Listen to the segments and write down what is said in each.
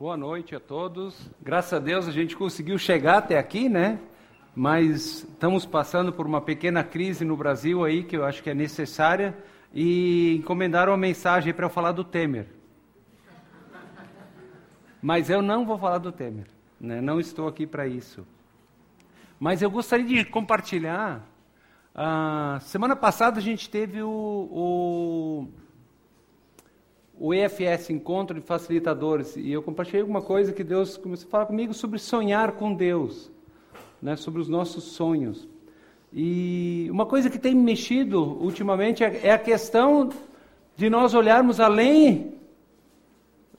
Boa noite a todos. Graças a Deus a gente conseguiu chegar até aqui, né? Mas estamos passando por uma pequena crise no Brasil aí que eu acho que é necessária e encomendaram uma mensagem para eu falar do Temer. Mas eu não vou falar do Temer, né? Não estou aqui para isso. Mas eu gostaria de compartilhar. Uh, semana passada a gente teve o, o o EFS, Encontro de Facilitadores, e eu compartilhei alguma coisa que Deus começou a falar comigo sobre sonhar com Deus, né, sobre os nossos sonhos. E uma coisa que tem mexido ultimamente é, é a questão de nós olharmos além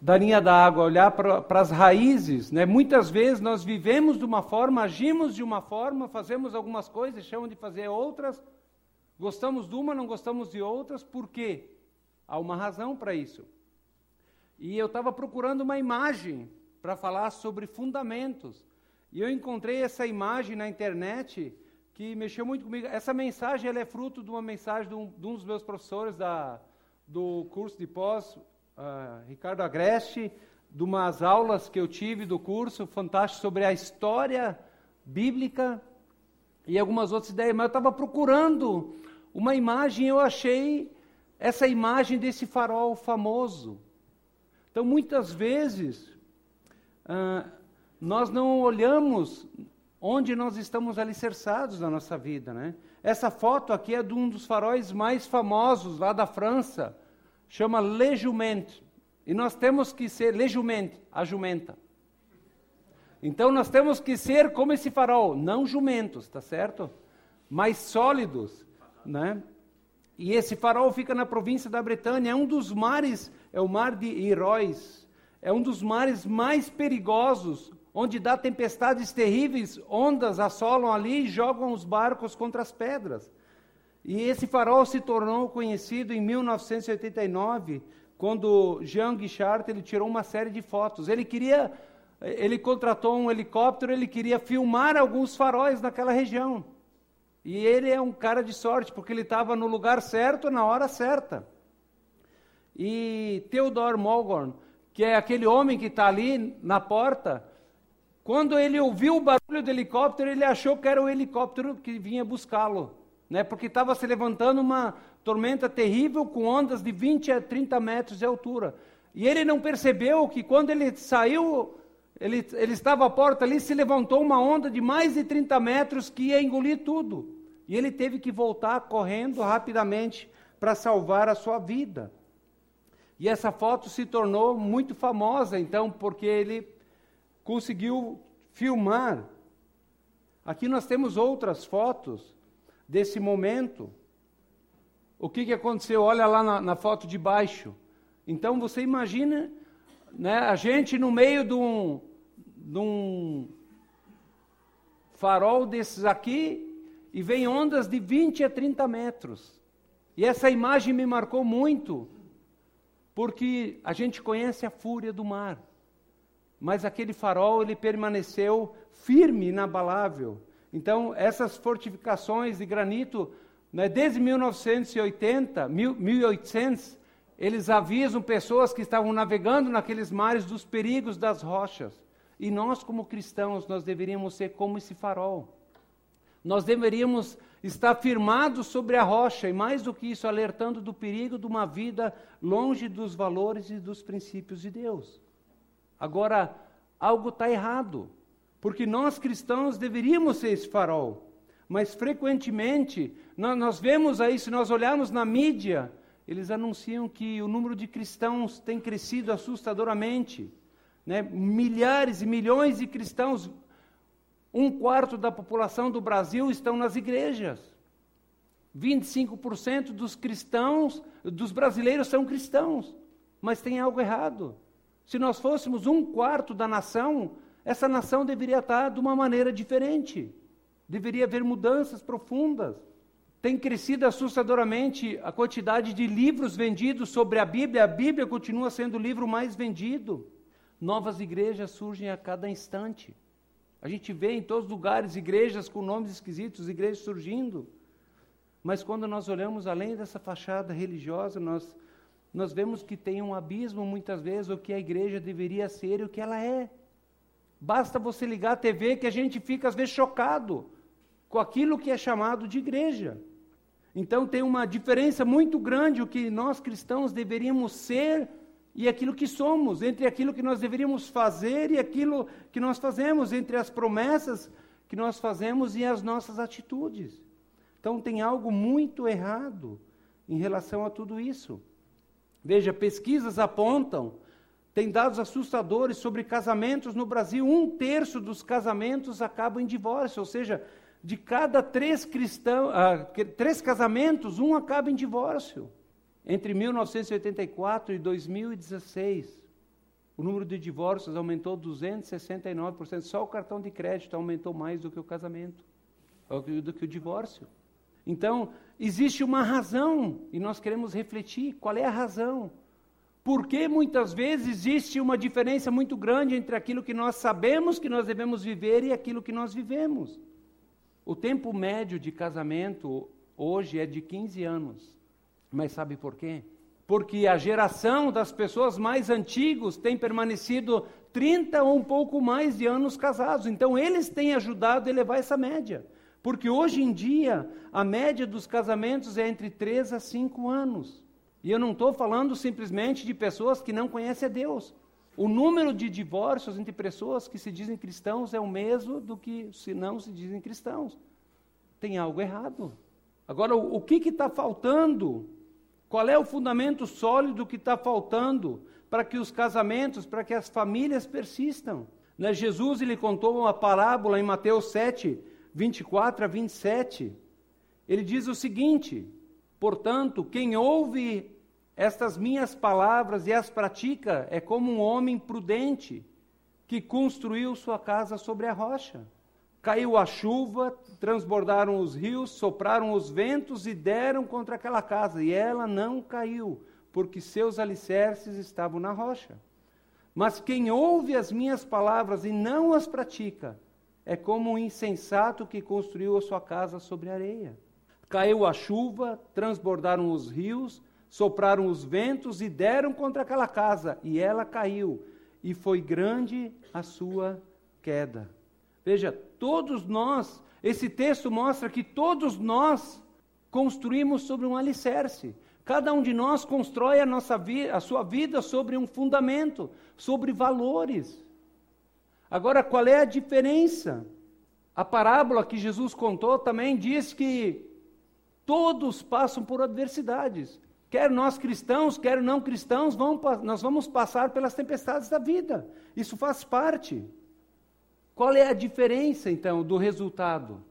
da linha da água, olhar para as raízes. Né? Muitas vezes nós vivemos de uma forma, agimos de uma forma, fazemos algumas coisas, chamam de fazer outras, gostamos de uma, não gostamos de outras, por quê? Há uma razão para isso. E eu estava procurando uma imagem para falar sobre fundamentos. E eu encontrei essa imagem na internet que mexeu muito comigo. Essa mensagem ela é fruto de uma mensagem de um, de um dos meus professores da, do curso de pós, uh, Ricardo Agreste, de umas aulas que eu tive do curso fantástico sobre a história bíblica e algumas outras ideias. Mas eu estava procurando uma imagem eu achei essa imagem desse farol famoso. Então, muitas vezes, ah, nós não olhamos onde nós estamos alicerçados na nossa vida. Né? Essa foto aqui é de um dos faróis mais famosos lá da França, chama Le Jument. E nós temos que ser Le Jument, a jumenta. Então nós temos que ser como esse farol, não jumentos, tá certo? Mais sólidos, né? E esse farol fica na província da Bretanha, é um dos mares, é o mar de Iróis, é um dos mares mais perigosos, onde dá tempestades terríveis, ondas assolam ali e jogam os barcos contra as pedras. E esse farol se tornou conhecido em 1989, quando Jean Guichard ele tirou uma série de fotos. Ele queria, ele contratou um helicóptero, ele queria filmar alguns faróis naquela região. E ele é um cara de sorte, porque ele estava no lugar certo, na hora certa. E Theodore Mulgorn, que é aquele homem que está ali na porta, quando ele ouviu o barulho do helicóptero, ele achou que era o helicóptero que vinha buscá-lo, né? porque estava se levantando uma tormenta terrível com ondas de 20 a 30 metros de altura. E ele não percebeu que quando ele saiu, ele, ele estava à porta ali, se levantou uma onda de mais de 30 metros que ia engolir tudo. E ele teve que voltar correndo rapidamente para salvar a sua vida. E essa foto se tornou muito famosa, então, porque ele conseguiu filmar. Aqui nós temos outras fotos desse momento. O que, que aconteceu? Olha lá na, na foto de baixo. Então você imagina né, a gente no meio de um, de um farol desses aqui e vem ondas de 20 a 30 metros. E essa imagem me marcou muito, porque a gente conhece a fúria do mar. Mas aquele farol ele permaneceu firme, inabalável. Então, essas fortificações de granito, né, desde 1980, 1800, eles avisam pessoas que estavam navegando naqueles mares dos perigos das rochas. E nós, como cristãos, nós deveríamos ser como esse farol. Nós deveríamos estar firmados sobre a rocha e, mais do que isso, alertando do perigo de uma vida longe dos valores e dos princípios de Deus. Agora, algo está errado, porque nós cristãos deveríamos ser esse farol, mas frequentemente nós, nós vemos aí, se nós olharmos na mídia, eles anunciam que o número de cristãos tem crescido assustadoramente. Né? Milhares e milhões de cristãos, um quarto da população do Brasil estão nas igrejas. 25% dos cristãos, dos brasileiros são cristãos. Mas tem algo errado. Se nós fôssemos um quarto da nação, essa nação deveria estar de uma maneira diferente. Deveria haver mudanças profundas. Tem crescido assustadoramente a quantidade de livros vendidos sobre a Bíblia. A Bíblia continua sendo o livro mais vendido. Novas igrejas surgem a cada instante. A gente vê em todos os lugares igrejas com nomes esquisitos, igrejas surgindo. Mas quando nós olhamos além dessa fachada religiosa, nós nós vemos que tem um abismo muitas vezes o que a igreja deveria ser e o que ela é. Basta você ligar a TV que a gente fica às vezes chocado com aquilo que é chamado de igreja. Então tem uma diferença muito grande o que nós cristãos deveríamos ser e aquilo que somos, entre aquilo que nós deveríamos fazer e aquilo que nós fazemos, entre as promessas que nós fazemos e as nossas atitudes. Então tem algo muito errado em relação a tudo isso. Veja, pesquisas apontam, tem dados assustadores sobre casamentos no Brasil. Um terço dos casamentos acabam em divórcio, ou seja, de cada três, cristão, ah, três casamentos, um acaba em divórcio. Entre 1984 e 2016, o número de divórcios aumentou 269%. Só o cartão de crédito aumentou mais do que o casamento, do que o divórcio. Então, existe uma razão e nós queremos refletir qual é a razão. Por que muitas vezes existe uma diferença muito grande entre aquilo que nós sabemos que nós devemos viver e aquilo que nós vivemos? O tempo médio de casamento hoje é de 15 anos. Mas sabe por quê? Porque a geração das pessoas mais antigos tem permanecido 30 ou um pouco mais de anos casados. Então eles têm ajudado a elevar essa média. Porque hoje em dia, a média dos casamentos é entre 3 a 5 anos. E eu não estou falando simplesmente de pessoas que não conhecem a Deus. O número de divórcios entre pessoas que se dizem cristãos é o mesmo do que se não se dizem cristãos. Tem algo errado. Agora, o, o que está faltando? Qual é o fundamento sólido que está faltando para que os casamentos, para que as famílias persistam? Né? Jesus ele contou uma parábola em Mateus 7, 24 a 27, ele diz o seguinte: Portanto, quem ouve estas minhas palavras e as pratica é como um homem prudente que construiu sua casa sobre a rocha. Caiu a chuva, transbordaram os rios, sopraram os ventos e deram contra aquela casa, e ela não caiu, porque seus alicerces estavam na rocha. Mas quem ouve as minhas palavras e não as pratica, é como um insensato que construiu a sua casa sobre areia. Caiu a chuva, transbordaram os rios, sopraram os ventos e deram contra aquela casa, e ela caiu, e foi grande a sua queda. Veja, todos nós, esse texto mostra que todos nós construímos sobre um alicerce. Cada um de nós constrói a, nossa vi a sua vida sobre um fundamento, sobre valores. Agora, qual é a diferença? A parábola que Jesus contou também diz que todos passam por adversidades. Quer nós cristãos, quer não cristãos, vamos, nós vamos passar pelas tempestades da vida. Isso faz parte. Qual é a diferença, então, do resultado?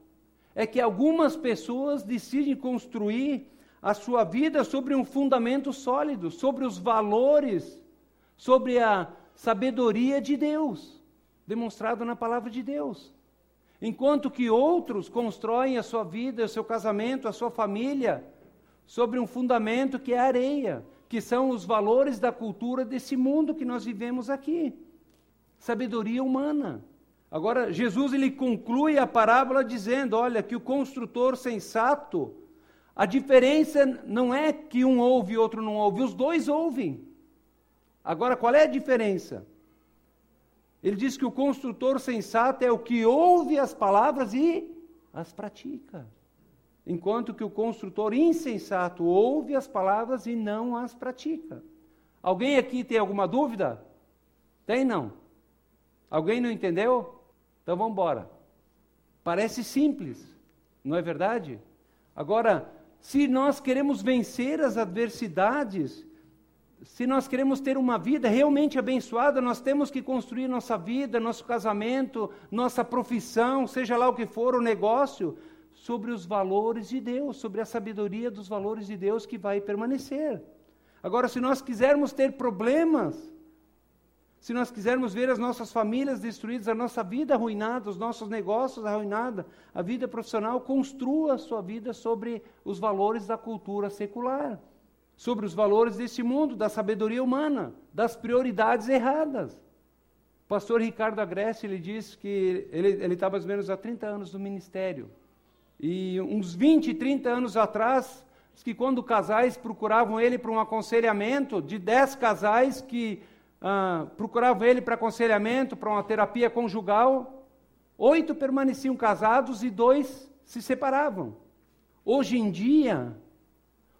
É que algumas pessoas decidem construir a sua vida sobre um fundamento sólido, sobre os valores, sobre a sabedoria de Deus demonstrado na palavra de Deus. Enquanto que outros constroem a sua vida, o seu casamento, a sua família sobre um fundamento que é areia, que são os valores da cultura desse mundo que nós vivemos aqui. Sabedoria humana. Agora, Jesus ele conclui a parábola dizendo: olha, que o construtor sensato, a diferença não é que um ouve e outro não ouve, os dois ouvem. Agora, qual é a diferença? Ele diz que o construtor sensato é o que ouve as palavras e as pratica. Enquanto que o construtor insensato ouve as palavras e não as pratica. Alguém aqui tem alguma dúvida? Tem não? Alguém não entendeu? Então vamos embora. Parece simples, não é verdade? Agora, se nós queremos vencer as adversidades, se nós queremos ter uma vida realmente abençoada, nós temos que construir nossa vida, nosso casamento, nossa profissão, seja lá o que for, o negócio, sobre os valores de Deus, sobre a sabedoria dos valores de Deus que vai permanecer. Agora, se nós quisermos ter problemas, se nós quisermos ver as nossas famílias destruídas, a nossa vida arruinada, os nossos negócios arruinados, a vida profissional, construa a sua vida sobre os valores da cultura secular sobre os valores deste mundo, da sabedoria humana, das prioridades erradas. O pastor Ricardo Agreste, ele diz que ele está mais ou menos há 30 anos no ministério. E uns 20, 30 anos atrás, que quando casais procuravam ele para um aconselhamento, de dez casais que ah, procuravam ele para aconselhamento, para uma terapia conjugal, oito permaneciam casados e dois se separavam. Hoje em dia,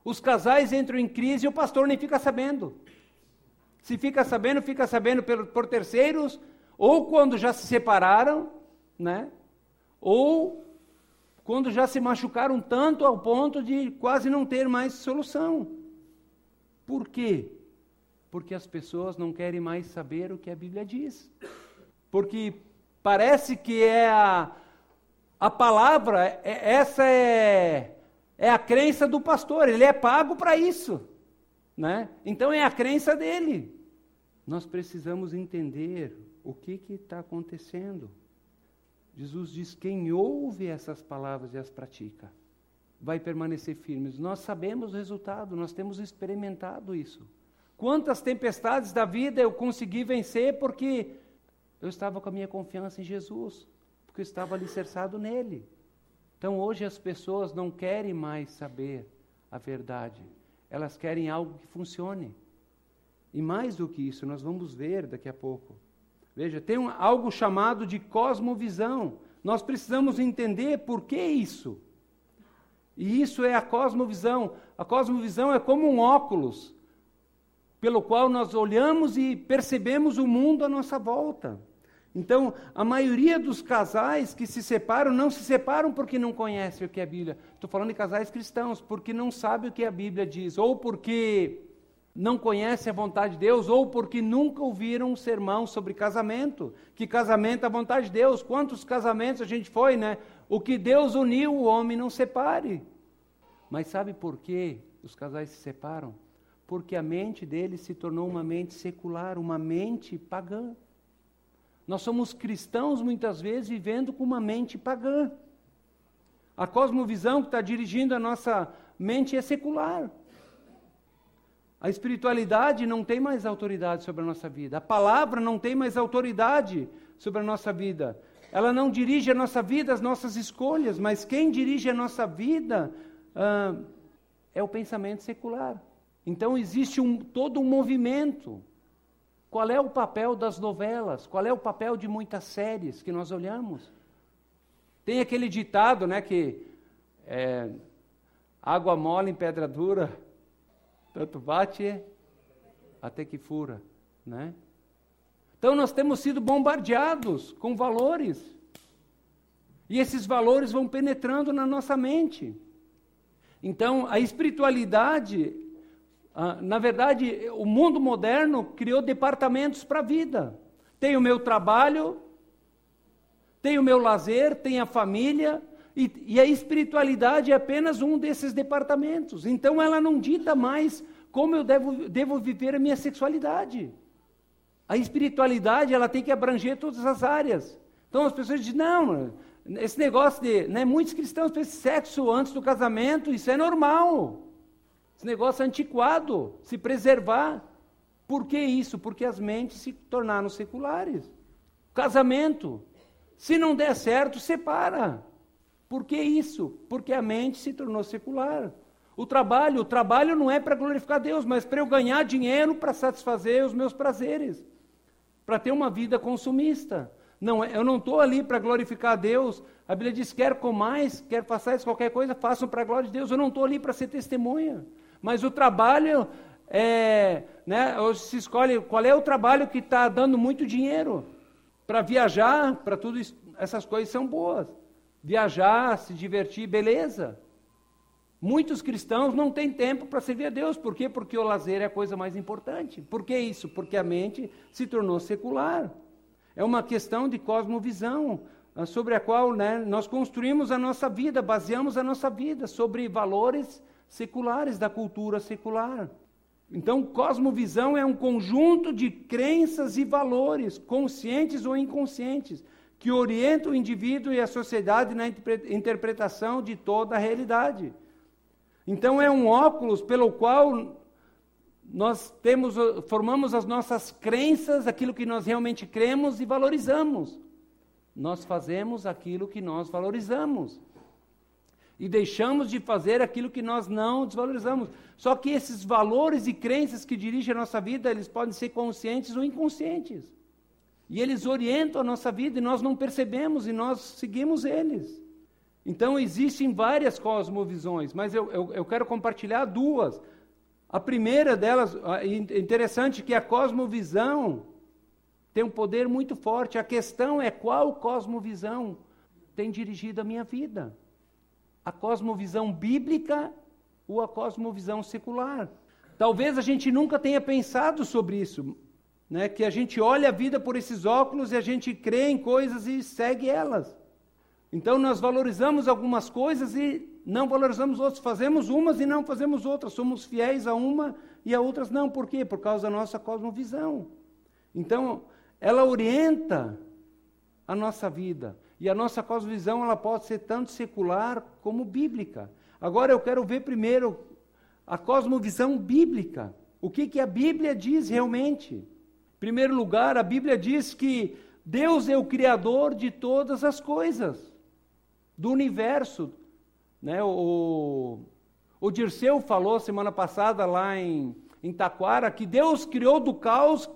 os casais entram em crise e o pastor nem fica sabendo. Se fica sabendo, fica sabendo por, por terceiros, ou quando já se separaram, né? Ou quando já se machucaram tanto ao ponto de quase não ter mais solução. Por quê? Porque as pessoas não querem mais saber o que a Bíblia diz. Porque parece que é a, a palavra, é, essa é, é a crença do pastor, ele é pago para isso. Né? Então é a crença dele. Nós precisamos entender o que está acontecendo. Jesus diz: quem ouve essas palavras e as pratica, vai permanecer firme. Nós sabemos o resultado, nós temos experimentado isso. Quantas tempestades da vida eu consegui vencer porque eu estava com a minha confiança em Jesus, porque eu estava alicerçado nele. Então hoje as pessoas não querem mais saber a verdade, elas querem algo que funcione. E mais do que isso, nós vamos ver daqui a pouco. Veja, tem um, algo chamado de cosmovisão. Nós precisamos entender por que isso. E isso é a cosmovisão. A cosmovisão é como um óculos pelo qual nós olhamos e percebemos o mundo à nossa volta. Então, a maioria dos casais que se separam não se separam porque não conhecem o que é a Bíblia. Estou falando de casais cristãos, porque não sabem o que a Bíblia diz, ou porque não conhecem a vontade de Deus ou porque nunca ouviram um sermão sobre casamento, que casamento é a vontade de Deus. Quantos casamentos a gente foi, né? O que Deus uniu, o homem não separe. Mas sabe por que os casais se separam? Porque a mente deles se tornou uma mente secular, uma mente pagã. Nós somos cristãos muitas vezes vivendo com uma mente pagã. A cosmovisão que está dirigindo a nossa mente é secular. A espiritualidade não tem mais autoridade sobre a nossa vida. A palavra não tem mais autoridade sobre a nossa vida. Ela não dirige a nossa vida, as nossas escolhas, mas quem dirige a nossa vida ah, é o pensamento secular. Então existe um, todo um movimento. Qual é o papel das novelas? Qual é o papel de muitas séries que nós olhamos? Tem aquele ditado, né, que é, água mole em pedra dura tanto bate até que fura, né? Então nós temos sido bombardeados com valores. E esses valores vão penetrando na nossa mente. Então a espiritualidade, na verdade, o mundo moderno criou departamentos para a vida. Tem o meu trabalho, tem o meu lazer, tem a família, e, e, a espiritualidade é apenas um desses departamentos. Então ela não dita mais como eu devo, devo viver a minha sexualidade. A espiritualidade ela tem que abranger todas as áreas. Então as pessoas dizem, não, esse negócio de. Né, muitos cristãos pensam sexo antes do casamento, isso é normal. Esse negócio é antiquado, se preservar. Por que isso? Porque as mentes se tornaram seculares. Casamento. Se não der certo, separa. Por que isso? Porque a mente se tornou secular. O trabalho, o trabalho não é para glorificar Deus, mas para eu ganhar dinheiro para satisfazer os meus prazeres, para ter uma vida consumista. Não, é, eu não estou ali para glorificar Deus. A Bíblia diz: quer comais, quer façais qualquer coisa, façam para a glória de Deus. Eu não estou ali para ser testemunha. Mas o trabalho é, né, se escolhe qual é o trabalho que está dando muito dinheiro. Para viajar, para tudo isso, essas coisas são boas viajar, se divertir, beleza. Muitos cristãos não têm tempo para servir a Deus. Por quê? Porque o lazer é a coisa mais importante. Por que isso? Porque a mente se tornou secular. É uma questão de cosmovisão, ah, sobre a qual né, nós construímos a nossa vida, baseamos a nossa vida sobre valores seculares, da cultura secular. Então, cosmovisão é um conjunto de crenças e valores, conscientes ou inconscientes, que orienta o indivíduo e a sociedade na interpretação de toda a realidade. Então é um óculos pelo qual nós temos, formamos as nossas crenças, aquilo que nós realmente cremos e valorizamos. Nós fazemos aquilo que nós valorizamos. E deixamos de fazer aquilo que nós não desvalorizamos. Só que esses valores e crenças que dirigem a nossa vida, eles podem ser conscientes ou inconscientes. E eles orientam a nossa vida e nós não percebemos e nós seguimos eles. Então existem várias cosmovisões, mas eu, eu, eu quero compartilhar duas. A primeira delas, interessante que a cosmovisão tem um poder muito forte. A questão é qual cosmovisão tem dirigido a minha vida a cosmovisão bíblica ou a cosmovisão secular. Talvez a gente nunca tenha pensado sobre isso, né? que a gente olha a vida por esses óculos e a gente crê em coisas e segue elas. Então nós valorizamos algumas coisas e não valorizamos outras, fazemos umas e não fazemos outras, somos fiéis a uma e a outras não. Por quê? Por causa da nossa cosmovisão. Então, ela orienta a nossa vida. E a nossa cosmovisão ela pode ser tanto secular como bíblica. Agora eu quero ver primeiro a cosmovisão bíblica. O que, que a Bíblia diz realmente? Em primeiro lugar, a Bíblia diz que Deus é o Criador de todas as coisas, do universo. Né? O, o Dirceu falou semana passada lá em, em Taquara que Deus criou do caos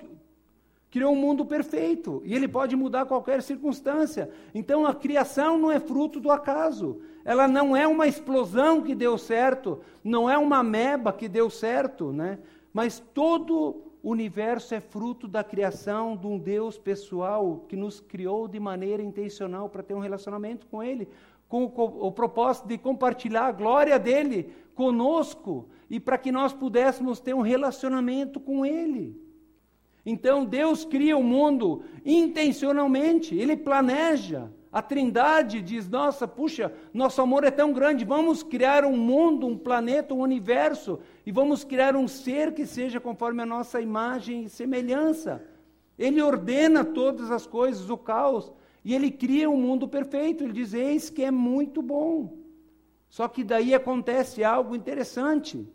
criou um mundo perfeito e ele pode mudar qualquer circunstância. Então a criação não é fruto do acaso. Ela não é uma explosão que deu certo, não é uma meba que deu certo, né? Mas todo o universo é fruto da criação de um Deus pessoal que nos criou de maneira intencional para ter um relacionamento com ele, com o, o propósito de compartilhar a glória dele conosco e para que nós pudéssemos ter um relacionamento com ele. Então Deus cria o mundo intencionalmente, ele planeja. A Trindade diz: Nossa, puxa, nosso amor é tão grande, vamos criar um mundo, um planeta, um universo, e vamos criar um ser que seja conforme a nossa imagem e semelhança. Ele ordena todas as coisas, o caos, e ele cria um mundo perfeito. Ele diz: Eis que é muito bom. Só que daí acontece algo interessante.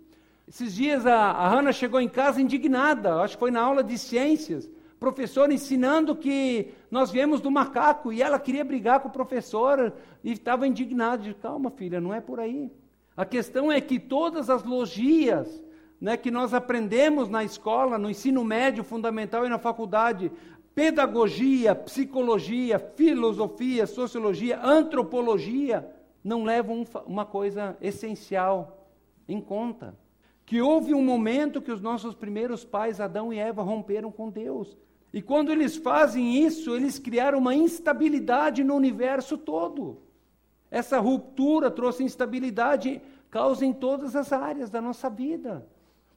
Esses dias a, a Hannah chegou em casa indignada, acho que foi na aula de ciências, professor ensinando que nós viemos do macaco e ela queria brigar com o professor e estava indignada. De, Calma, filha, não é por aí. A questão é que todas as logias né, que nós aprendemos na escola, no ensino médio fundamental e na faculdade, pedagogia, psicologia, filosofia, sociologia, antropologia, não levam uma coisa essencial em conta que houve um momento que os nossos primeiros pais, Adão e Eva, romperam com Deus. E quando eles fazem isso, eles criaram uma instabilidade no universo todo. Essa ruptura trouxe instabilidade, causa em todas as áreas da nossa vida.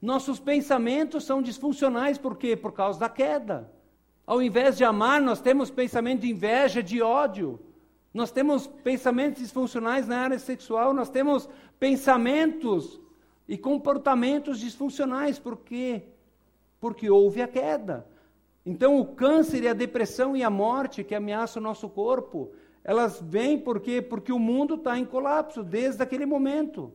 Nossos pensamentos são disfuncionais, por quê? Por causa da queda. Ao invés de amar, nós temos pensamento de inveja, de ódio. Nós temos pensamentos disfuncionais na área sexual, nós temos pensamentos e comportamentos disfuncionais, por quê? Porque houve a queda. Então, o câncer e a depressão e a morte que ameaçam o nosso corpo, elas vêm porque porque o mundo está em colapso desde aquele momento.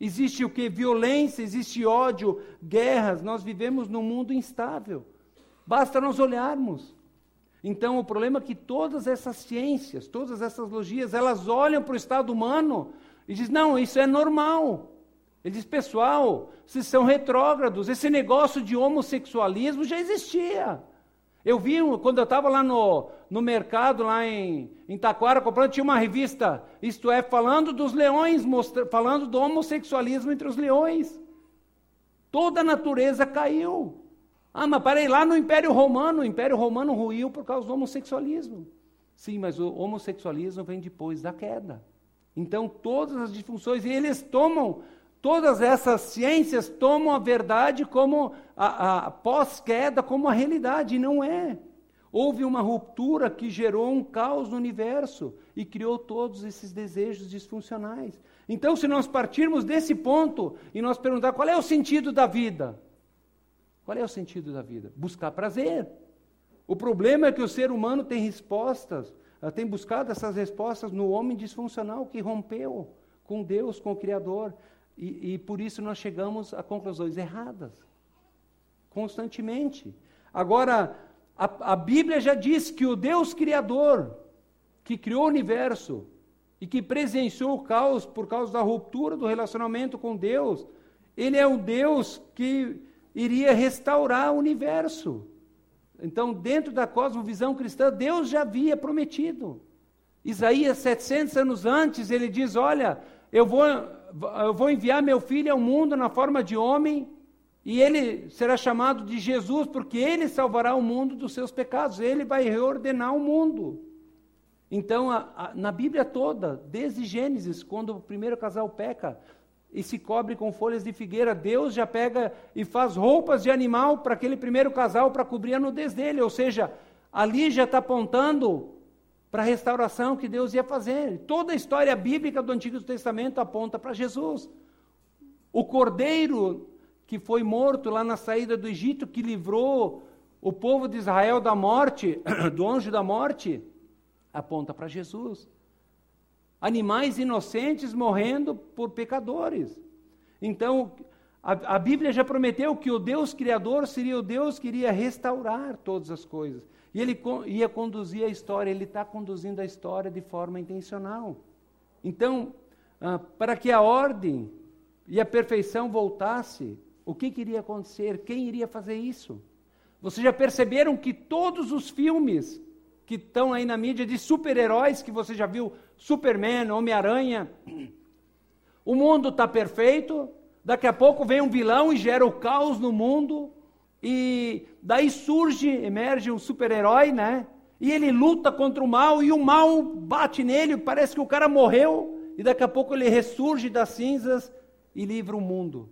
Existe o que? Violência, existe ódio, guerras. Nós vivemos num mundo instável. Basta nós olharmos. Então, o problema é que todas essas ciências, todas essas logias, elas olham para o estado humano e dizem: não, isso é normal. Ele diz, pessoal, vocês são retrógrados, esse negócio de homossexualismo já existia. Eu vi, quando eu estava lá no, no mercado, lá em, em Taquara, comprando, tinha uma revista, isto é, falando dos leões, mostra, falando do homossexualismo entre os leões. Toda a natureza caiu. Ah, mas parei lá no Império Romano, o Império Romano ruiu por causa do homossexualismo. Sim, mas o homossexualismo vem depois da queda. Então, todas as disfunções, e eles tomam Todas essas ciências tomam a verdade como a, a pós-queda como a realidade, e não é. Houve uma ruptura que gerou um caos no universo e criou todos esses desejos disfuncionais. Então, se nós partirmos desse ponto e nós perguntar qual é o sentido da vida, qual é o sentido da vida? Buscar prazer. O problema é que o ser humano tem respostas, tem buscado essas respostas no homem disfuncional que rompeu com Deus, com o Criador. E, e por isso nós chegamos a conclusões erradas, constantemente. Agora, a, a Bíblia já diz que o Deus Criador, que criou o universo, e que presenciou o caos por causa da ruptura do relacionamento com Deus, ele é o Deus que iria restaurar o universo. Então, dentro da cosmovisão cristã, Deus já havia prometido. Isaías, 700 anos antes, ele diz: Olha, eu vou, eu vou enviar meu filho ao mundo na forma de homem, e ele será chamado de Jesus, porque ele salvará o mundo dos seus pecados, ele vai reordenar o mundo. Então, a, a, na Bíblia toda, desde Gênesis, quando o primeiro casal peca e se cobre com folhas de figueira, Deus já pega e faz roupas de animal para aquele primeiro casal para cobrir a nudez dele. Ou seja, ali já está apontando para a restauração que Deus ia fazer. Toda a história bíblica do Antigo Testamento aponta para Jesus. O cordeiro que foi morto lá na saída do Egito, que livrou o povo de Israel da morte, do anjo da morte, aponta para Jesus. Animais inocentes morrendo por pecadores. Então, a, a, Bíblia já prometeu que o Deus Criador seria o Deus que iria restaurar todas as coisas. E ele ia conduzir a história, ele está conduzindo a história de forma intencional. Então, ah, para que a ordem e a perfeição voltasse, o que, que iria acontecer? Quem iria fazer isso? Vocês já perceberam que todos os filmes que estão aí na mídia de super-heróis, que você já viu, Superman, Homem-Aranha, o mundo está perfeito, daqui a pouco vem um vilão e gera o caos no mundo, e daí surge, emerge um super-herói, né? E ele luta contra o mal, e o mal bate nele, parece que o cara morreu, e daqui a pouco ele ressurge das cinzas e livra o mundo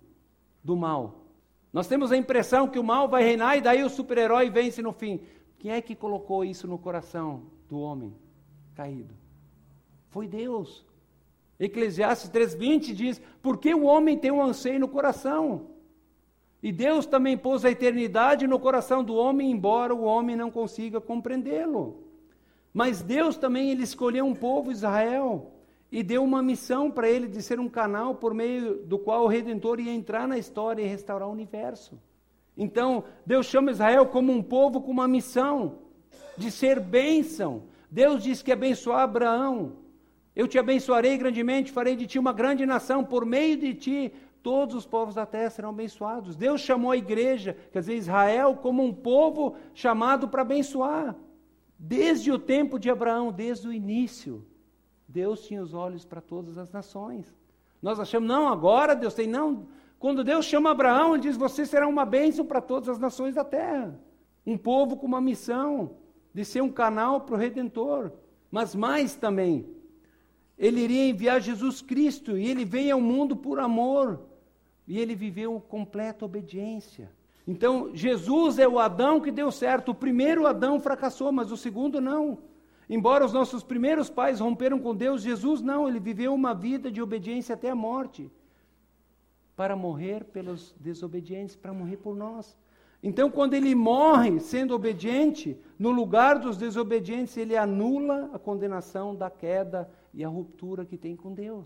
do mal. Nós temos a impressão que o mal vai reinar e daí o super-herói vence no fim. Quem é que colocou isso no coração do homem caído? Foi Deus. Eclesiastes 3:20 diz: "Porque o homem tem um anseio no coração?" E Deus também pôs a eternidade no coração do homem, embora o homem não consiga compreendê-lo. Mas Deus também ele escolheu um povo Israel e deu uma missão para ele de ser um canal por meio do qual o Redentor ia entrar na história e restaurar o universo. Então, Deus chama Israel como um povo com uma missão de ser bênção. Deus disse que abençoar Abraão. Eu te abençoarei grandemente, farei de ti uma grande nação, por meio de ti todos os povos da terra serão abençoados. Deus chamou a igreja, quer dizer, Israel, como um povo chamado para abençoar. Desde o tempo de Abraão, desde o início. Deus tinha os olhos para todas as nações. Nós achamos, não, agora Deus tem, não. Quando Deus chama Abraão, ele diz: Você será uma bênção para todas as nações da terra. Um povo com uma missão de ser um canal para o Redentor. Mas mais também, ele iria enviar Jesus Cristo e ele veio ao mundo por amor. E ele viveu completa obediência. Então, Jesus é o Adão que deu certo. O primeiro Adão fracassou, mas o segundo não. Embora os nossos primeiros pais romperam com Deus, Jesus não, ele viveu uma vida de obediência até a morte para morrer pelos desobedientes, para morrer por nós. Então, quando ele morre sendo obediente, no lugar dos desobedientes, ele anula a condenação da queda e a ruptura que tem com Deus.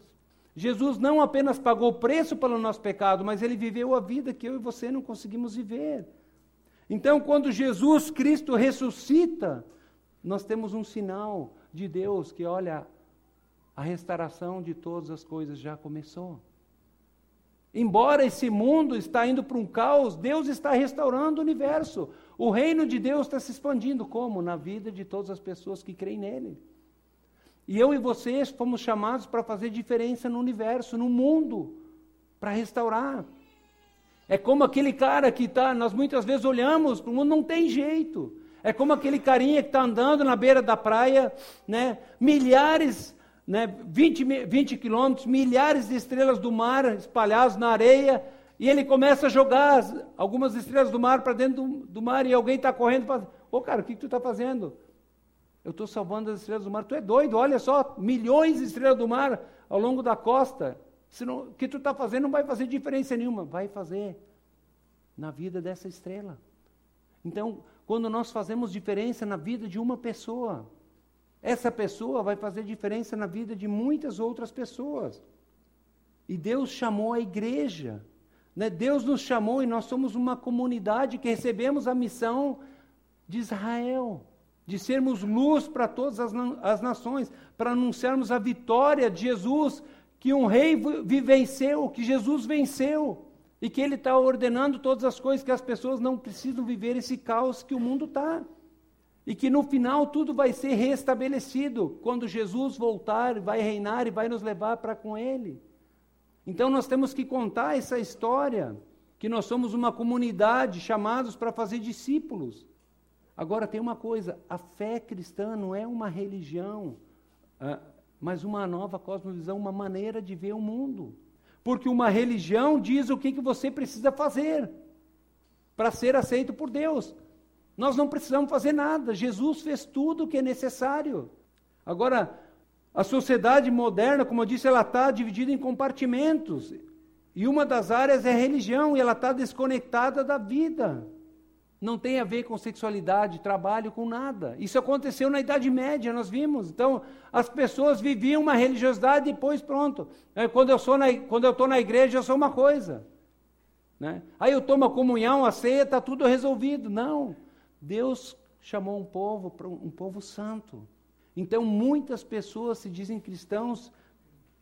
Jesus não apenas pagou o preço pelo nosso pecado, mas ele viveu a vida que eu e você não conseguimos viver. Então, quando Jesus Cristo ressuscita, nós temos um sinal de Deus que, olha, a restauração de todas as coisas já começou. Embora esse mundo está indo para um caos, Deus está restaurando o universo. O reino de Deus está se expandindo como? Na vida de todas as pessoas que creem nele. E eu e vocês fomos chamados para fazer diferença no universo, no mundo, para restaurar. É como aquele cara que está, nós muitas vezes olhamos, o mundo não tem jeito. É como aquele carinha que está andando na beira da praia, né? milhares, né? 20, 20 quilômetros, milhares de estrelas do mar espalhadas na areia, e ele começa a jogar algumas estrelas do mar para dentro do, do, mar, e alguém está correndo e fala, ô cara, o que, que tu está fazendo? Eu estou salvando as estrelas do mar. Tu é doido, olha só, milhões de estrelas do mar ao longo da costa. o que tu está fazendo não vai fazer diferença nenhuma. Vai fazer na vida dessa estrela. Então, quando nós fazemos diferença na vida de uma pessoa. Essa pessoa vai fazer diferença na vida de muitas outras pessoas. E Deus chamou a igreja. Né? Deus nos chamou e nós somos uma comunidade que recebemos a missão de Israel, de sermos luz para todas as, as nações, para anunciarmos a vitória de Jesus, que um rei venceu, que Jesus venceu, e que ele está ordenando todas as coisas, que as pessoas não precisam viver esse caos que o mundo está. E que no final tudo vai ser restabelecido, quando Jesus voltar, vai reinar e vai nos levar para com Ele. Então nós temos que contar essa história, que nós somos uma comunidade chamados para fazer discípulos. Agora tem uma coisa: a fé cristã não é uma religião, ah, mas uma nova cosmovisão, uma maneira de ver o mundo. Porque uma religião diz o que, que você precisa fazer para ser aceito por Deus. Nós não precisamos fazer nada, Jesus fez tudo o que é necessário. Agora, a sociedade moderna, como eu disse, ela está dividida em compartimentos. E uma das áreas é a religião, e ela está desconectada da vida não tem a ver com sexualidade, trabalho, com nada. Isso aconteceu na Idade Média, nós vimos. Então, as pessoas viviam uma religiosidade e depois pronto. É, quando eu estou na igreja, eu sou uma coisa. Né? Aí eu tomo a comunhão, a ceia, está tudo resolvido. Não. Deus chamou um povo, um povo santo. Então, muitas pessoas se dizem cristãos,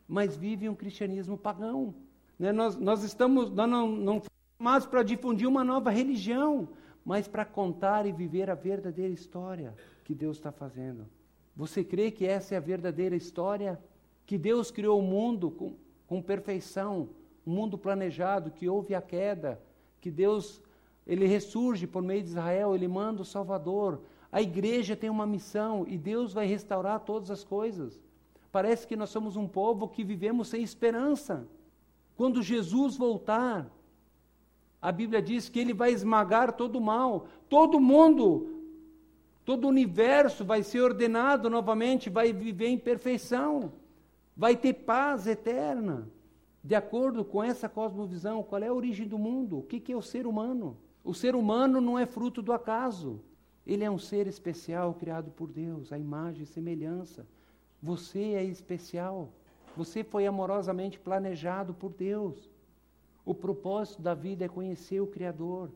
mas vivem um cristianismo pagão. Né? Nós, nós estamos, nós não, não chamados para difundir uma nova religião mas para contar e viver a verdadeira história que Deus está fazendo. Você crê que essa é a verdadeira história? Que Deus criou o mundo com, com perfeição, um mundo planejado, que houve a queda, que Deus ele ressurge por meio de Israel, ele manda o Salvador. A igreja tem uma missão e Deus vai restaurar todas as coisas. Parece que nós somos um povo que vivemos sem esperança. Quando Jesus voltar, a Bíblia diz que ele vai esmagar todo o mal. Todo mundo, todo o universo vai ser ordenado novamente, vai viver em perfeição. Vai ter paz eterna. De acordo com essa cosmovisão, qual é a origem do mundo? O que é o ser humano? O ser humano não é fruto do acaso. Ele é um ser especial criado por Deus, a imagem e semelhança. Você é especial. Você foi amorosamente planejado por Deus. O propósito da vida é conhecer o Criador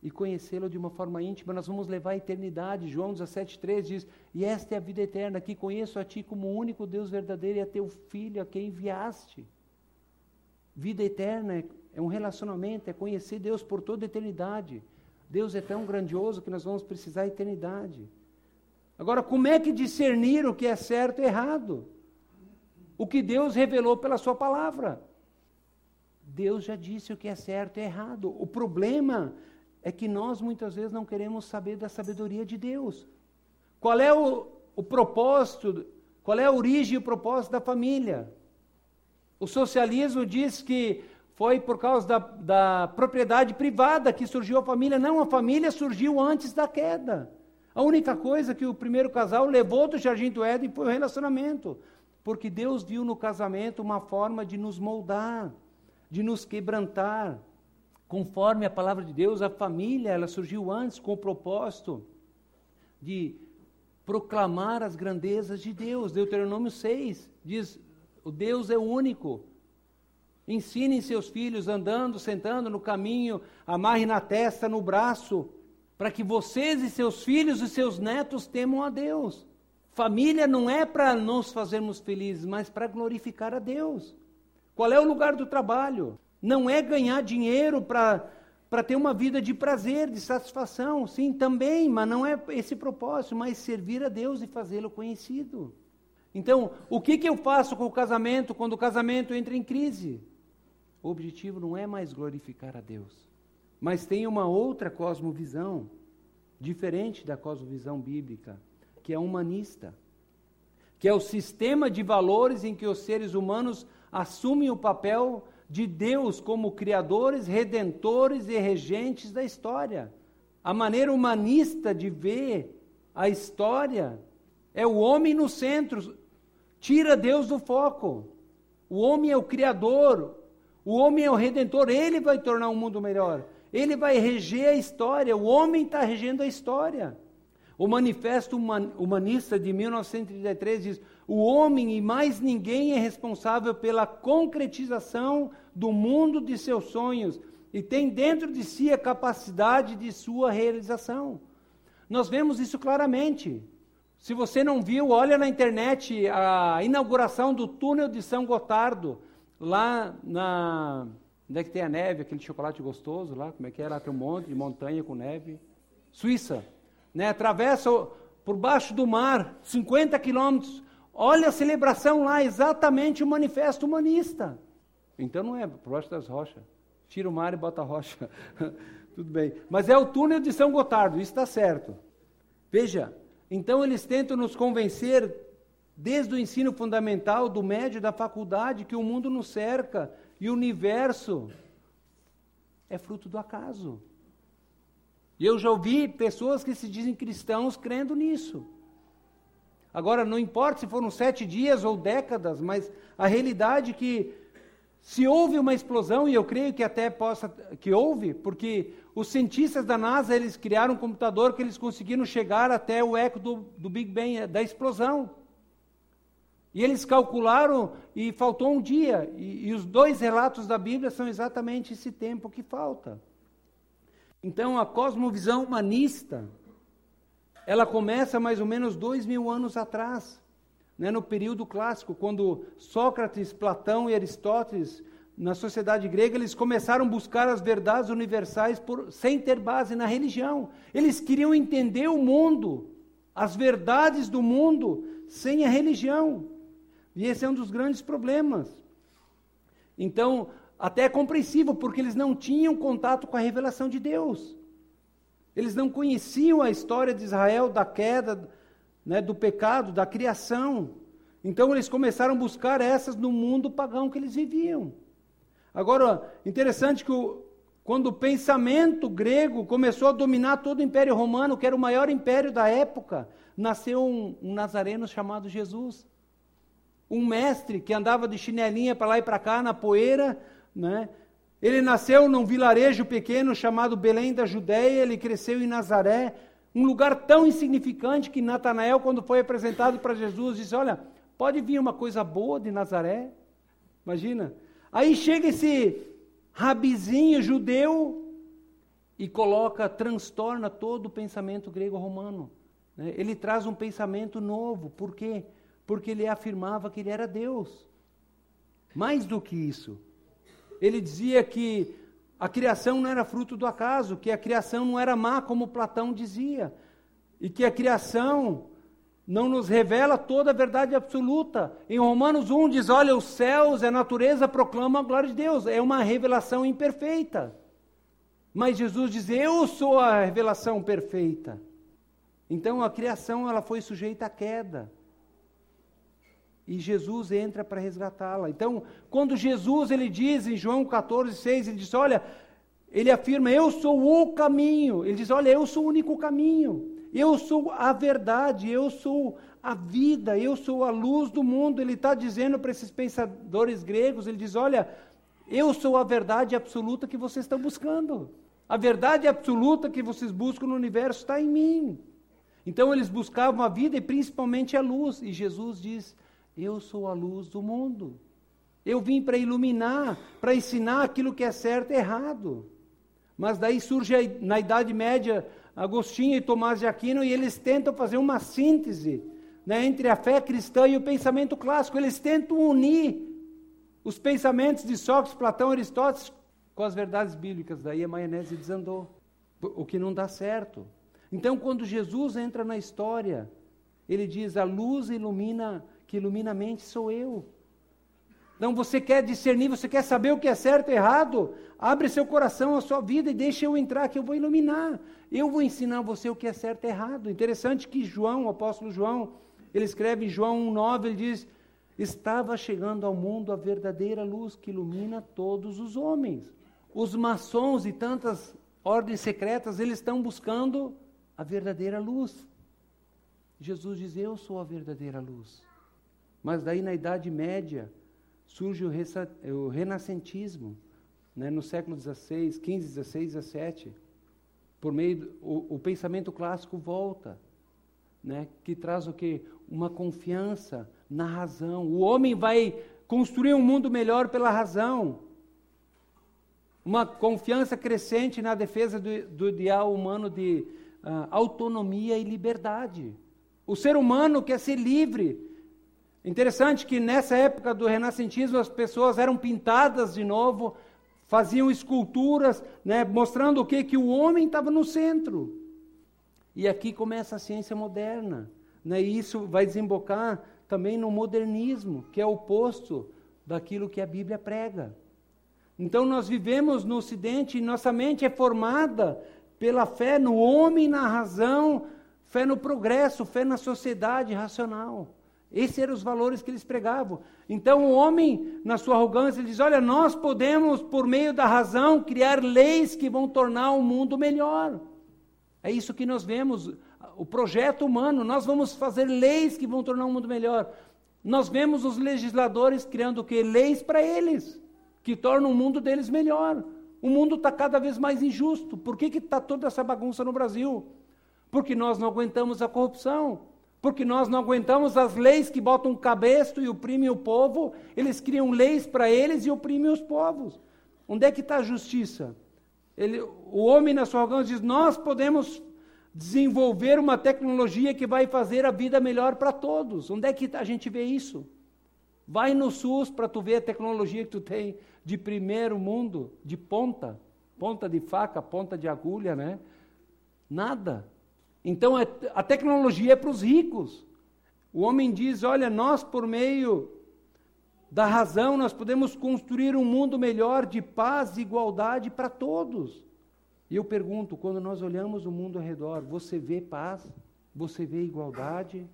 e conhecê-lo de uma forma íntima. Nós vamos levar a eternidade. João 17,3 diz: E esta é a vida eterna, que conheço a Ti como o único Deus verdadeiro e a Teu Filho, a quem enviaste. Vida eterna é, é um relacionamento, é conhecer Deus por toda a eternidade. Deus é tão grandioso que nós vamos precisar da eternidade. Agora, como é que discernir o que é certo e errado? O que Deus revelou pela Sua palavra. Deus já disse o que é certo e errado. O problema é que nós muitas vezes não queremos saber da sabedoria de Deus. Qual é o, o propósito, qual é a origem e o propósito da família? O socialismo diz que foi por causa da, da propriedade privada que surgiu a família. Não, a família surgiu antes da queda. A única coisa que o primeiro casal levou do jardim do Éden foi o relacionamento. Porque Deus viu no casamento uma forma de nos moldar de nos quebrantar. Conforme a palavra de Deus, a família, ela surgiu antes com o propósito de proclamar as grandezas de Deus. Deuteronômio 6 diz: o Deus é único. Ensinem seus filhos andando, sentando no caminho, amarre na testa, no braço, para que vocês e seus filhos e seus netos temam a Deus. Família não é para nos fazermos felizes, mas para glorificar a Deus. Qual é o lugar do trabalho? Não é ganhar dinheiro para ter uma vida de prazer, de satisfação, sim, também, mas não é esse propósito, mas servir a Deus e fazê-lo conhecido. Então, o que, que eu faço com o casamento quando o casamento entra em crise? O objetivo não é mais glorificar a Deus, mas tem uma outra cosmovisão, diferente da cosmovisão bíblica, que é humanista, que é o sistema de valores em que os seres humanos assumem o papel de Deus como criadores, redentores e regentes da história. A maneira humanista de ver a história é o homem no centro, tira Deus do foco. O homem é o criador, o homem é o redentor, ele vai tornar o mundo melhor. Ele vai reger a história, o homem está regendo a história. O Manifesto Humanista de 1933 diz: o homem e mais ninguém é responsável pela concretização do mundo de seus sonhos e tem dentro de si a capacidade de sua realização. Nós vemos isso claramente. Se você não viu, olha na internet a inauguração do túnel de São Gotardo, lá na. Onde é que tem a neve, aquele chocolate gostoso lá? Como é que é? Lá tem um monte de montanha com neve. Suíça. Né? Atravessa por baixo do mar, 50 quilômetros. Olha a celebração lá, exatamente o manifesto humanista. Então não é por baixo das rochas. Tira o mar e bota a rocha. Tudo bem. Mas é o túnel de São Gotardo, isso está certo. Veja, então eles tentam nos convencer, desde o ensino fundamental, do médio, da faculdade, que o mundo nos cerca e o universo é fruto do acaso. E eu já ouvi pessoas que se dizem cristãos crendo nisso. Agora, não importa se foram sete dias ou décadas, mas a realidade é que se houve uma explosão, e eu creio que até possa que houve, porque os cientistas da NASA eles criaram um computador que eles conseguiram chegar até o eco do, do Big Bang, da explosão. E eles calcularam e faltou um dia. E, e os dois relatos da Bíblia são exatamente esse tempo que falta. Então a cosmovisão humanista, ela começa mais ou menos dois mil anos atrás né, no período clássico, quando Sócrates, Platão e Aristóteles, na sociedade grega, eles começaram a buscar as verdades universais por, sem ter base na religião. Eles queriam entender o mundo, as verdades do mundo, sem a religião. E esse é um dos grandes problemas. Então, até é compreensível, porque eles não tinham contato com a revelação de Deus. Eles não conheciam a história de Israel, da queda, né, do pecado, da criação. Então eles começaram a buscar essas no mundo pagão que eles viviam. Agora, interessante que o, quando o pensamento grego começou a dominar todo o Império Romano, que era o maior império da época, nasceu um, um nazareno chamado Jesus. Um mestre que andava de chinelinha para lá e para cá na poeira, né? Ele nasceu num vilarejo pequeno chamado Belém da Judéia, ele cresceu em Nazaré, um lugar tão insignificante que Natanael, quando foi apresentado para Jesus, disse: Olha, pode vir uma coisa boa de Nazaré? Imagina. Aí chega esse rabizinho judeu e coloca, transtorna todo o pensamento grego-romano. Né? Ele traz um pensamento novo. Por quê? Porque ele afirmava que ele era Deus. Mais do que isso, ele dizia que a criação não era fruto do acaso, que a criação não era má, como Platão dizia, e que a criação não nos revela toda a verdade absoluta. Em Romanos 1 diz: Olha, os céus e a natureza proclamam a glória de Deus. É uma revelação imperfeita. Mas Jesus diz: Eu sou a revelação perfeita. Então a criação ela foi sujeita à queda. E Jesus entra para resgatá-la. Então, quando Jesus ele diz em João 14, 6, ele diz: Olha, ele afirma, eu sou o caminho. Ele diz: Olha, eu sou o único caminho. Eu sou a verdade, eu sou a vida, eu sou a luz do mundo. Ele está dizendo para esses pensadores gregos: Ele diz: Olha, eu sou a verdade absoluta que vocês estão buscando. A verdade absoluta que vocês buscam no universo está em mim. Então eles buscavam a vida e principalmente a luz. E Jesus diz: eu sou a luz do mundo. Eu vim para iluminar, para ensinar aquilo que é certo e errado. Mas daí surge na Idade Média Agostinho e Tomás de Aquino e eles tentam fazer uma síntese né, entre a fé cristã e o pensamento clássico. Eles tentam unir os pensamentos de Sócrates, Platão, Aristóteles com as verdades bíblicas. Daí a maionese desandou, o que não dá certo. Então, quando Jesus entra na história, ele diz: a luz ilumina que ilumina a mente sou eu. Então você quer discernir, você quer saber o que é certo e errado? Abre seu coração, a sua vida e deixa eu entrar, que eu vou iluminar. Eu vou ensinar você o que é certo e errado. Interessante que João, o apóstolo João, ele escreve em João 1,9, ele diz: Estava chegando ao mundo a verdadeira luz que ilumina todos os homens. Os maçons e tantas ordens secretas, eles estão buscando a verdadeira luz. Jesus diz: Eu sou a verdadeira luz. Mas daí na Idade Média surge o, renascentismo, né, no século XVI, XV, XVI, XVII. Por meio do o, o pensamento clássico volta, né, que traz o que? Uma confiança na razão. O homem vai construir um mundo melhor pela razão. Uma confiança crescente na defesa do, do ideal humano de ah, autonomia e liberdade. O ser humano quer ser livre. Interessante que nessa época do renascentismo as pessoas eram pintadas de novo, faziam esculturas, né, mostrando o que que o homem estava no centro. E aqui começa a ciência moderna, né, e isso vai desembocar também no modernismo, que é oposto daquilo que a Bíblia prega. Então nós vivemos no Ocidente e nossa mente é formada pela fé no homem, na razão, fé no progresso, fé na sociedade racional. Esses eram os valores que eles pregavam. Então o homem, na sua arrogância, diz: Olha, nós podemos, por meio da razão, criar leis que vão tornar o mundo melhor. É isso que nós vemos, o projeto humano. Nós vamos fazer leis que vão tornar o mundo melhor. Nós vemos os legisladores criando o quê? Leis para eles, que tornam o mundo deles melhor. O mundo está cada vez mais injusto. Por que está toda essa bagunça no Brasil? Porque nós não aguentamos a corrupção. Porque nós não aguentamos as leis que botam um cabresto e oprimem o povo. Eles criam leis para eles e oprimem os povos. Onde é que está a justiça? Ele, o homem, na sua arrogância, diz: Nós podemos desenvolver uma tecnologia que vai fazer a vida melhor para todos. Onde é que a gente vê isso? Vai no SUS para tu ver a tecnologia que tu tem de primeiro mundo, de ponta, ponta de faca, ponta de agulha, né? Nada. Então é, a tecnologia é para os ricos. O homem diz: olha, nós por meio da razão nós podemos construir um mundo melhor de paz e igualdade para todos. E eu pergunto, quando nós olhamos o mundo ao redor, você vê paz? Você vê igualdade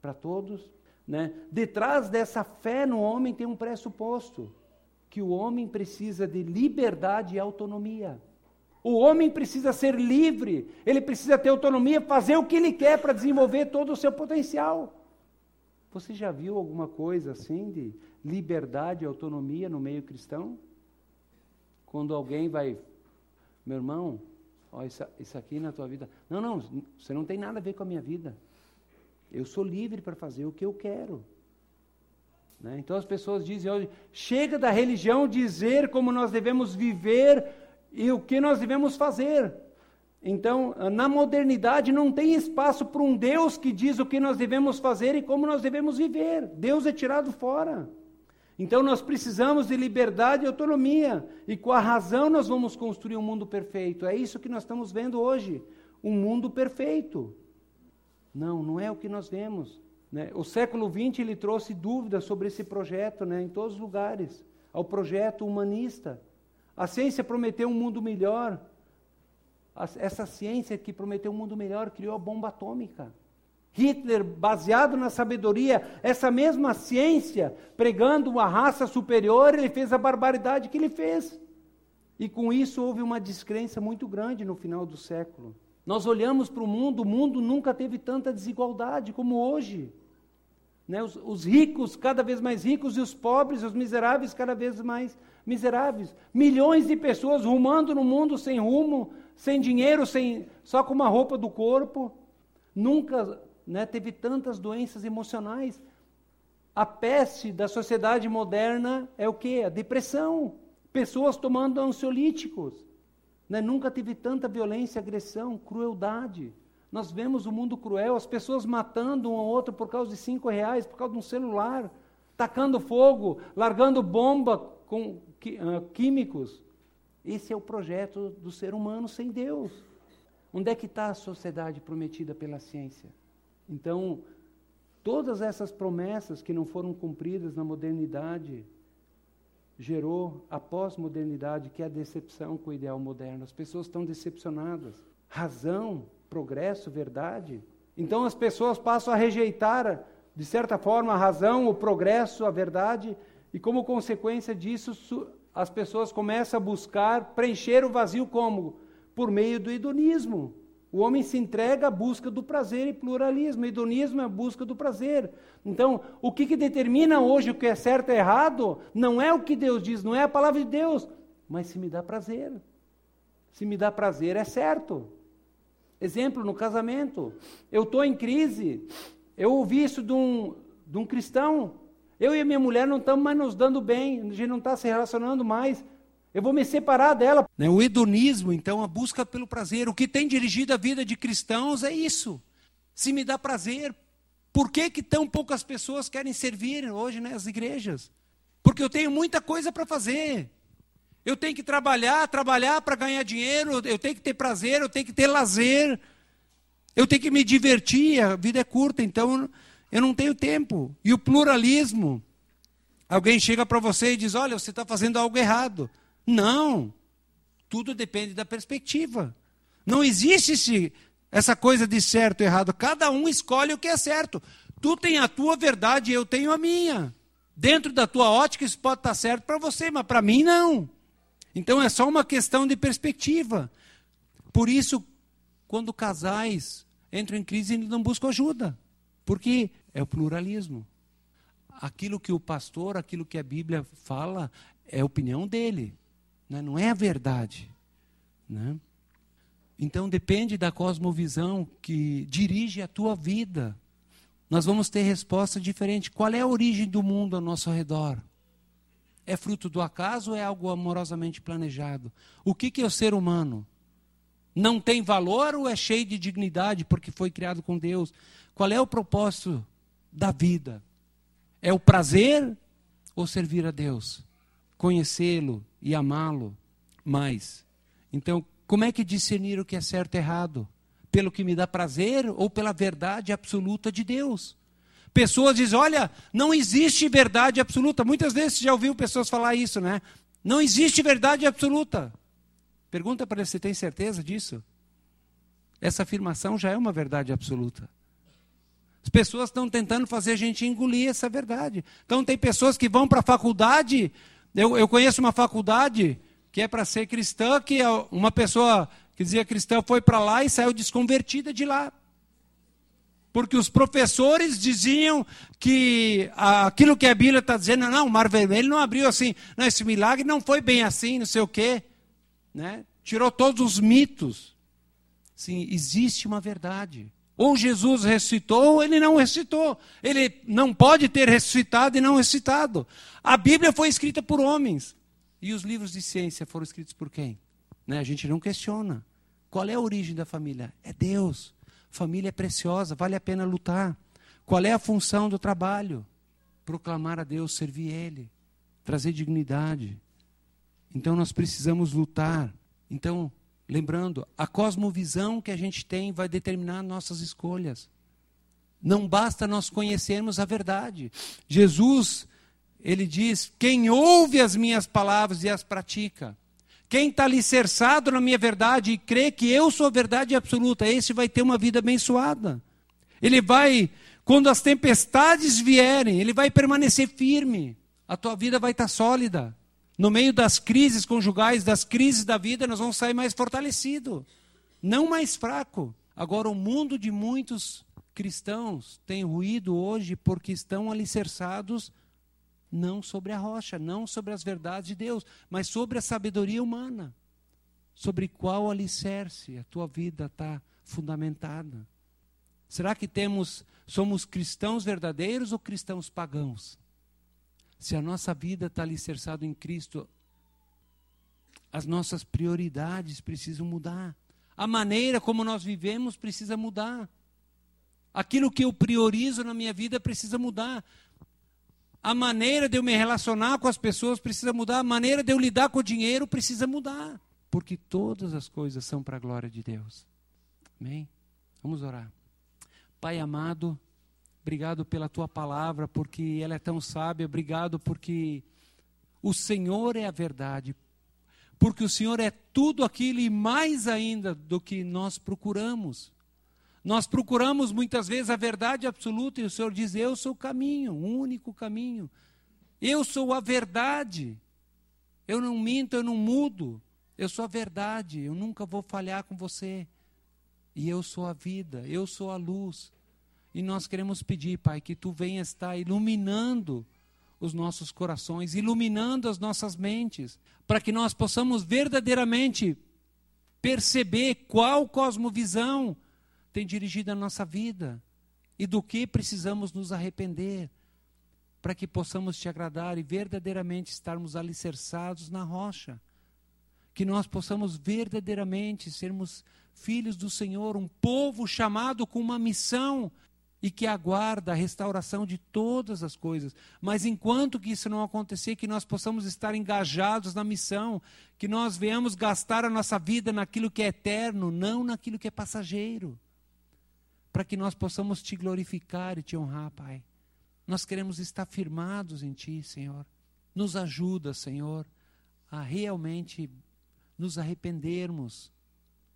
para todos? Né? Detrás dessa fé no homem tem um pressuposto, que o homem precisa de liberdade e autonomia. O homem precisa ser livre, ele precisa ter autonomia, fazer o que ele quer para desenvolver todo o seu potencial. Você já viu alguma coisa assim de liberdade e autonomia no meio cristão? Quando alguém vai meu irmão, ó, isso, isso aqui na tua vida. Não, não, você não tem nada a ver com a minha vida. Eu sou livre para fazer o que eu quero. Né? Então as pessoas dizem hoje, chega da religião dizer como nós devemos viver e o que nós devemos fazer. Então, na modernidade não tem espaço para um Deus que diz o que nós devemos fazer e como nós devemos viver. Deus é tirado fora. Então nós precisamos de liberdade e autonomia, e com a razão nós vamos construir um mundo perfeito. É isso que nós estamos vendo hoje, um mundo perfeito. Não, não é o que nós vemos. Né? O século XX ele trouxe dúvidas sobre esse projeto né, em todos os lugares, ao projeto humanista. A ciência prometeu um mundo melhor. Essa ciência que prometeu um mundo melhor criou a bomba atômica. Hitler, baseado na sabedoria, essa mesma ciência, pregando uma raça superior, ele fez a barbaridade que ele fez. E com isso houve uma descrença muito grande no final do século. Nós olhamos para o mundo, o mundo nunca teve tanta desigualdade como hoje. Né? Os, os, ricos cada vez mais ricos e os pobres, os miseráveis cada vez mais miseráveis. Milhões de pessoas rumando no mundo sem rumo, sem dinheiro, sem, só com uma roupa do corpo. Nunca né, teve tantas doenças emocionais. A peste da sociedade moderna é o que? A depressão. Pessoas tomando ansiolíticos. Né? Nunca teve tanta violência, agressão, crueldade. Nós vemos o mundo cruel, as pessoas matando um ao outro por causa de cinco reais, por causa de um celular, tacando fogo, largando bomba com químicos. Esse é o projeto do ser humano sem Deus. Onde é que está a sociedade prometida pela ciência? Então, todas essas promessas que não foram cumpridas na modernidade gerou a pós-modernidade, que é a decepção com o ideal moderno. As pessoas estão decepcionadas. Razão, progresso, verdade. Então as pessoas passam a rejeitar, de certa forma, a razão, o progresso, a verdade, e como consequência disso, as pessoas começam a buscar preencher o vazio como? Por meio do hedonismo. O homem se entrega à busca do prazer e pluralismo. O hedonismo é a busca do prazer. Então, o que, que determina hoje o que é certo e errado não é o que Deus diz, não é a palavra de Deus, mas se me dá prazer. Se me dá prazer, é certo. Exemplo, no casamento. Eu estou em crise. Eu ouvi isso de um, de um cristão. Eu e a minha mulher não estamos mais nos dando bem, a gente não está se relacionando mais. Eu vou me separar dela. Né, o hedonismo, então, a busca pelo prazer. O que tem dirigido a vida de cristãos é isso. Se me dá prazer, por que, que tão poucas pessoas querem servir hoje nas igrejas? Porque eu tenho muita coisa para fazer. Eu tenho que trabalhar, trabalhar para ganhar dinheiro, eu tenho que ter prazer, eu tenho que ter lazer, eu tenho que me divertir, a vida é curta, então eu não tenho tempo. E o pluralismo, alguém chega para você e diz: Olha, você está fazendo algo errado. Não, tudo depende da perspectiva. Não existe esse, essa coisa de certo e errado, cada um escolhe o que é certo. Tu tem a tua verdade, eu tenho a minha. Dentro da tua ótica, isso pode estar certo para você, mas para mim não. Então é só uma questão de perspectiva. Por isso, quando casais entram em crise, eles não buscam ajuda. Porque é o pluralismo. Aquilo que o pastor, aquilo que a Bíblia fala, é a opinião dele. Né? Não é a verdade. Né? Então depende da cosmovisão que dirige a tua vida nós vamos ter resposta diferente. Qual é a origem do mundo ao nosso redor? É fruto do acaso ou é algo amorosamente planejado? O que, que é o ser humano? Não tem valor ou é cheio de dignidade porque foi criado com Deus? Qual é o propósito da vida? É o prazer ou servir a Deus? Conhecê-lo e amá-lo mais. Então, como é que discernir o que é certo e errado? pelo que me dá prazer ou pela verdade absoluta de Deus. Pessoas dizem: olha, não existe verdade absoluta. Muitas vezes você já ouviu pessoas falar isso, né? Não existe verdade absoluta. Pergunta para ele tem certeza disso. Essa afirmação já é uma verdade absoluta. As pessoas estão tentando fazer a gente engolir essa verdade. Então, tem pessoas que vão para a faculdade. Eu, eu conheço uma faculdade que é para ser cristã, que é uma pessoa que dizia cristã foi para lá e saiu desconvertida de lá. Porque os professores diziam que aquilo que a Bíblia está dizendo, não, o mar vermelho não abriu assim, não, esse milagre não foi bem assim, não sei o quê. Né? Tirou todos os mitos. Sim, existe uma verdade. Ou Jesus ressuscitou, ou ele não ressuscitou. Ele não pode ter ressuscitado e não ressuscitado. A Bíblia foi escrita por homens. E os livros de ciência foram escritos por quem? Né? A gente não questiona. Qual é a origem da família? É Deus. Família é preciosa, vale a pena lutar. Qual é a função do trabalho? Proclamar a Deus, servir Ele, trazer dignidade. Então nós precisamos lutar. Então, lembrando, a cosmovisão que a gente tem vai determinar nossas escolhas. Não basta nós conhecermos a verdade. Jesus, ele diz: quem ouve as minhas palavras e as pratica, quem está alicerçado na minha verdade e crê que eu sou a verdade absoluta, esse vai ter uma vida abençoada. Ele vai, quando as tempestades vierem, ele vai permanecer firme. A tua vida vai estar tá sólida. No meio das crises conjugais, das crises da vida, nós vamos sair mais fortalecido, não mais fraco. Agora, o mundo de muitos cristãos tem ruído hoje porque estão alicerçados não sobre a rocha, não sobre as verdades de Deus, mas sobre a sabedoria humana. Sobre qual alicerce a tua vida está fundamentada? Será que temos somos cristãos verdadeiros ou cristãos pagãos? Se a nossa vida está alicerçada em Cristo, as nossas prioridades precisam mudar. A maneira como nós vivemos precisa mudar. Aquilo que eu priorizo na minha vida precisa mudar. A maneira de eu me relacionar com as pessoas precisa mudar, a maneira de eu lidar com o dinheiro precisa mudar, porque todas as coisas são para a glória de Deus. Amém? Vamos orar. Pai amado, obrigado pela tua palavra, porque ela é tão sábia, obrigado porque o Senhor é a verdade, porque o Senhor é tudo aquilo e mais ainda do que nós procuramos. Nós procuramos muitas vezes a verdade absoluta e o Senhor diz: Eu sou o caminho, o único caminho. Eu sou a verdade. Eu não minto, eu não mudo. Eu sou a verdade. Eu nunca vou falhar com você. E eu sou a vida, eu sou a luz. E nós queremos pedir, Pai, que tu venha estar iluminando os nossos corações, iluminando as nossas mentes, para que nós possamos verdadeiramente perceber qual cosmovisão tem dirigido a nossa vida e do que precisamos nos arrepender para que possamos te agradar e verdadeiramente estarmos alicerçados na rocha, Que nós possamos verdadeiramente sermos filhos do Senhor, um povo chamado com uma missão e que aguarda a restauração de todas as coisas. Mas enquanto que isso não acontecer, que nós possamos estar engajados na missão, que nós venhamos gastar a nossa vida naquilo que é eterno, não naquilo que é passageiro. Para que nós possamos te glorificar e te honrar, Pai. Nós queremos estar firmados em Ti, Senhor. Nos ajuda, Senhor, a realmente nos arrependermos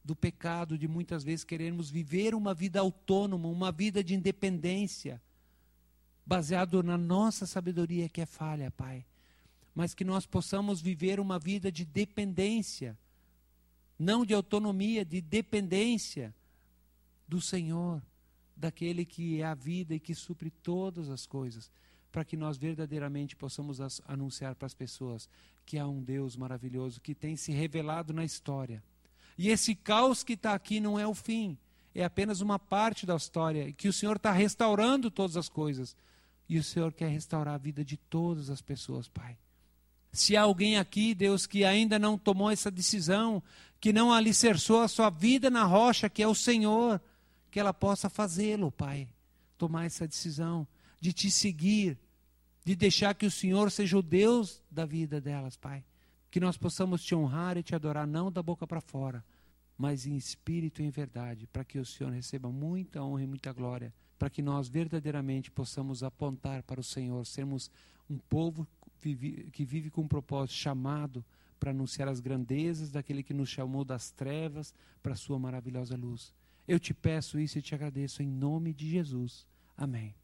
do pecado de muitas vezes queremos viver uma vida autônoma, uma vida de independência, baseado na nossa sabedoria que é falha, Pai. Mas que nós possamos viver uma vida de dependência, não de autonomia, de dependência do Senhor, daquele que é a vida e que supre todas as coisas, para que nós verdadeiramente possamos anunciar para as pessoas que há um Deus maravilhoso que tem se revelado na história e esse caos que está aqui não é o fim, é apenas uma parte da história, que o Senhor está restaurando todas as coisas. E o Senhor quer restaurar a vida de todas as pessoas, Pai. Se há alguém aqui, Deus, que ainda não tomou essa decisão, que não alicerçou a sua vida na rocha, que é o Senhor, que ela possa fazê-lo, Pai. Tomar essa decisão de te seguir, de deixar que o Senhor seja o Deus da vida delas, Pai que nós possamos te honrar e te adorar, não da boca para fora, mas em espírito e em verdade, para que o Senhor receba muita honra e muita glória, para que nós verdadeiramente possamos apontar para o Senhor, sermos um povo que vive com um propósito chamado para anunciar as grandezas daquele que nos chamou das trevas para a sua maravilhosa luz. Eu te peço isso e te agradeço em nome de Jesus. Amém.